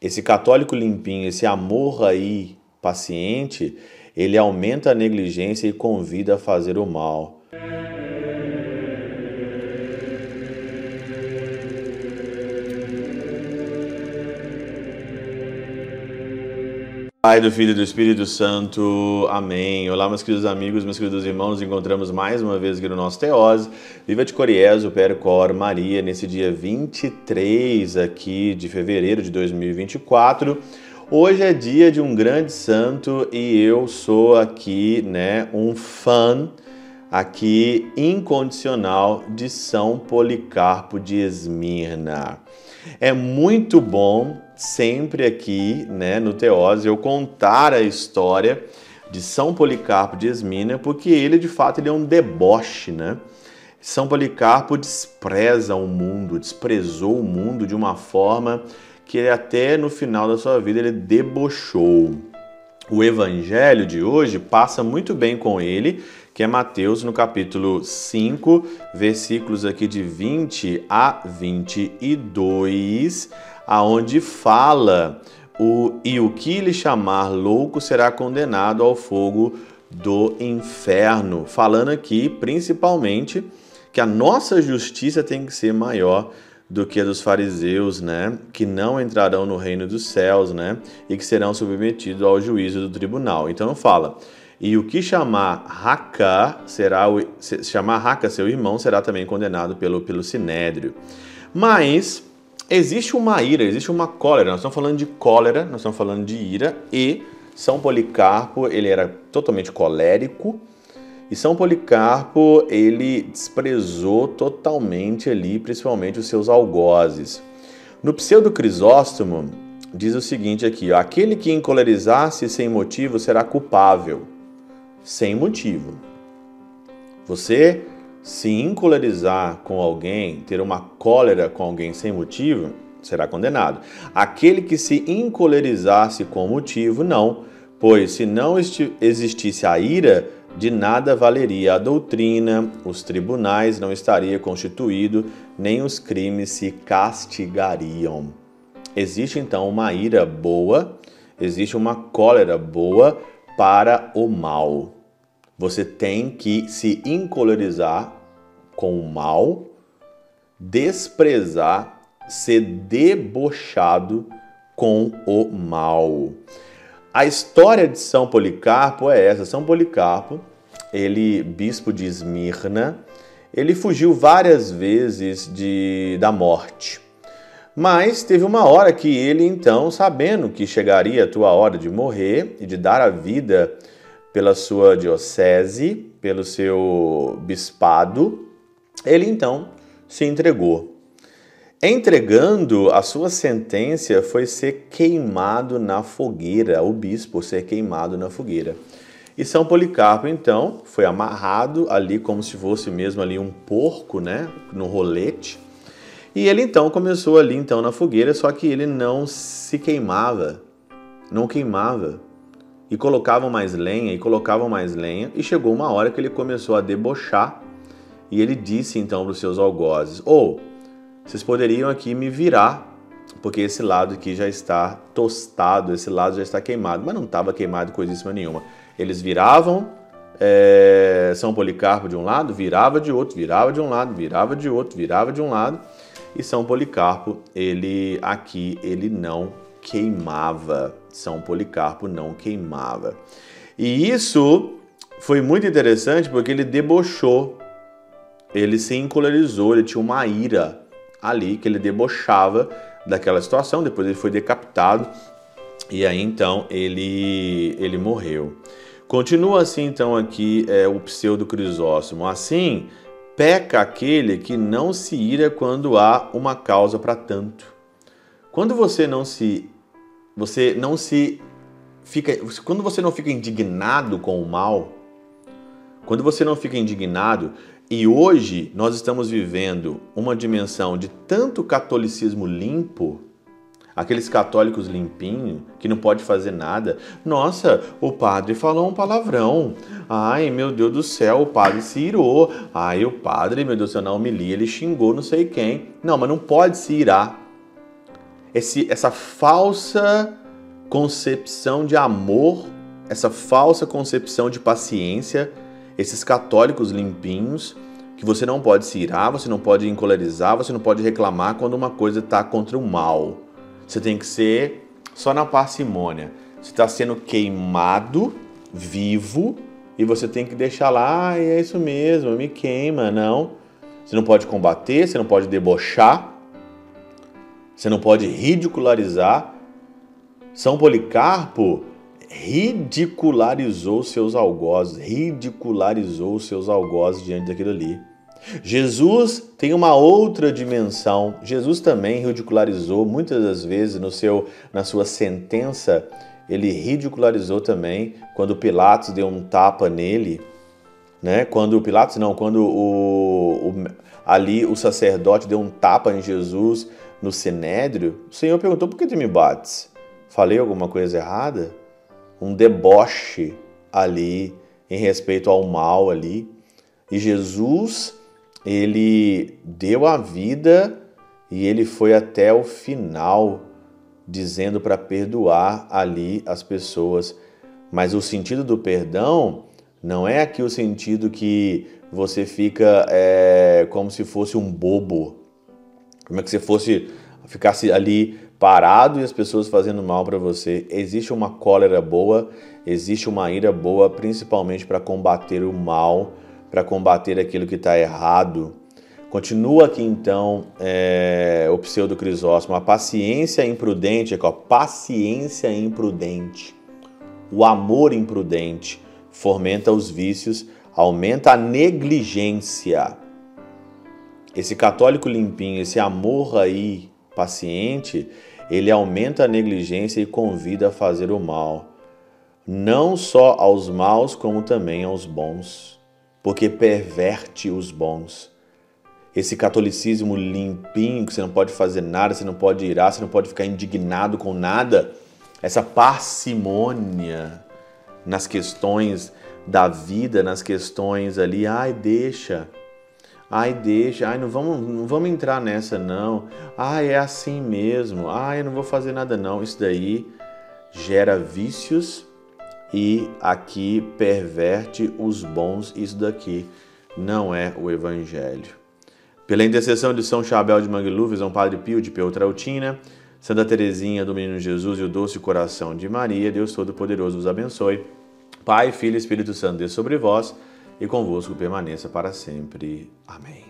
esse católico limpinho, esse amor aí paciente, ele aumenta a negligência e convida a fazer o mal. Pai do Filho e do Espírito Santo. Amém. Olá, meus queridos amigos, meus queridos irmãos. Nos encontramos mais uma vez aqui no nosso Teose. Viva de Coriezo, Percor, Maria, nesse dia 23 aqui de fevereiro de 2024. Hoje é dia de um grande santo e eu sou aqui, né, um fã aqui incondicional de São Policarpo de Esmirna. É muito bom sempre aqui, né, no Teose, eu contar a história de São Policarpo de Esmina, porque ele de fato ele é um deboche, né? São Policarpo despreza o mundo, desprezou o mundo de uma forma que até no final da sua vida ele debochou. O evangelho de hoje passa muito bem com ele, que é Mateus no capítulo 5, versículos aqui de 20 a 22 aonde fala o e o que lhe chamar louco será condenado ao fogo do inferno, falando aqui principalmente que a nossa justiça tem que ser maior do que a dos fariseus, né, que não entrarão no reino dos céus, né, e que serão submetidos ao juízo do tribunal. Então fala: e o que chamar Raca será o, chamar Raca seu irmão será também condenado pelo pelo sinédrio. Mas Existe uma ira, existe uma cólera. Nós estamos falando de cólera, nós estamos falando de ira e São Policarpo, ele era totalmente colérico. E São Policarpo, ele desprezou totalmente ali, principalmente os seus algozes. No Pseudo Crisóstomo, diz o seguinte aqui: ó, aquele que encolerizar-se sem motivo será culpável. Sem motivo. Você se encolerizar com alguém, ter uma cólera com alguém sem motivo, será condenado. Aquele que se encolerizar-se com motivo, não, pois se não existisse a ira, de nada valeria a doutrina, os tribunais não estariam constituídos, nem os crimes se castigariam. Existe então uma ira boa, existe uma cólera boa para o mal. Você tem que se encolerizar com o mal, desprezar, ser debochado com o mal. A história de São Policarpo é essa. São Policarpo, ele bispo de Esmirna, ele fugiu várias vezes de, da morte. Mas teve uma hora que ele, então, sabendo que chegaria a tua hora de morrer e de dar a vida pela sua diocese, pelo seu bispado, ele então se entregou. Entregando, a sua sentença foi ser queimado na fogueira, o bispo ser queimado na fogueira. E São Policarpo, então, foi amarrado ali como se fosse mesmo ali um porco, né, no rolete. E ele então começou ali então na fogueira, só que ele não se queimava, não queimava. E colocavam mais lenha, e colocavam mais lenha, e chegou uma hora que ele começou a debochar e ele disse então para os seus algozes: Ou, oh, vocês poderiam aqui me virar, porque esse lado aqui já está tostado, esse lado já está queimado. Mas não estava queimado coisíssima nenhuma. Eles viravam é, São Policarpo de um lado, virava de outro, virava de um lado, virava de outro, virava de um lado. E São Policarpo, ele aqui, ele não queimava. São Policarpo não queimava. E isso foi muito interessante porque ele debochou ele se encolerizou, ele tinha uma ira ali que ele debochava daquela situação. Depois ele foi decapitado e aí então ele ele morreu. Continua assim então aqui é, o pseudo Crisóstomo. Assim peca aquele que não se ira quando há uma causa para tanto. Quando você não se você não se fica quando você não fica indignado com o mal, quando você não fica indignado, e hoje nós estamos vivendo uma dimensão de tanto catolicismo limpo, aqueles católicos limpinhos que não pode fazer nada. Nossa, o padre falou um palavrão. Ai, meu Deus do céu, o padre se irou. Ai, o padre, meu Deus do céu, na homilia ele xingou não sei quem. Não, mas não pode se irar. Esse, essa falsa concepção de amor, essa falsa concepção de paciência, esses católicos limpinhos, que você não pode se irar, você não pode encolerizar, você não pode reclamar quando uma coisa está contra o mal. Você tem que ser só na parcimônia. Você está sendo queimado, vivo, e você tem que deixar lá, ah, é isso mesmo, me queima, não. Você não pode combater, você não pode debochar, você não pode ridicularizar. São Policarpo ridicularizou seus algozes, ridicularizou seus algozes diante daquilo ali. Jesus tem uma outra dimensão. Jesus também ridicularizou muitas das vezes no seu na sua sentença, ele ridicularizou também quando Pilatos deu um tapa nele, né? Quando Pilatos não, quando o, o ali o sacerdote deu um tapa em Jesus no sinédrio, o Senhor perguntou: "Por que tu me bates? Falei alguma coisa errada?" Um deboche ali em respeito ao mal ali. E Jesus ele deu a vida e ele foi até o final dizendo para perdoar ali as pessoas. Mas o sentido do perdão não é aqui o sentido que você fica é, como se fosse um bobo, como é que você fosse ficasse ali parado e as pessoas fazendo mal para você. Existe uma cólera boa, existe uma ira boa, principalmente para combater o mal para combater aquilo que está errado. Continua aqui então é, o pseudo Crisóstomo, a paciência imprudente, aqui, ó, paciência imprudente, o amor imprudente fomenta os vícios, aumenta a negligência. Esse católico limpinho, esse amor aí paciente, ele aumenta a negligência e convida a fazer o mal, não só aos maus, como também aos bons porque perverte os bons. Esse catolicismo limpinho, que você não pode fazer nada, você não pode irar, você não pode ficar indignado com nada, essa parcimônia nas questões da vida, nas questões ali, ai, deixa. Ai, deixa. Ai, não vamos, não vamos entrar nessa não. Ai, é assim mesmo. Ai, eu não vou fazer nada não. Isso daí gera vícios e aqui perverte os bons. Isso daqui não é o Evangelho. Pela intercessão de São Chabel de Mangluf, São Padre Pio de Peutrautina, Santa Teresinha do Menino Jesus e o Doce Coração de Maria, Deus Todo-Poderoso vos abençoe. Pai, Filho e Espírito Santo, Deus sobre vós e convosco permaneça para sempre. Amém.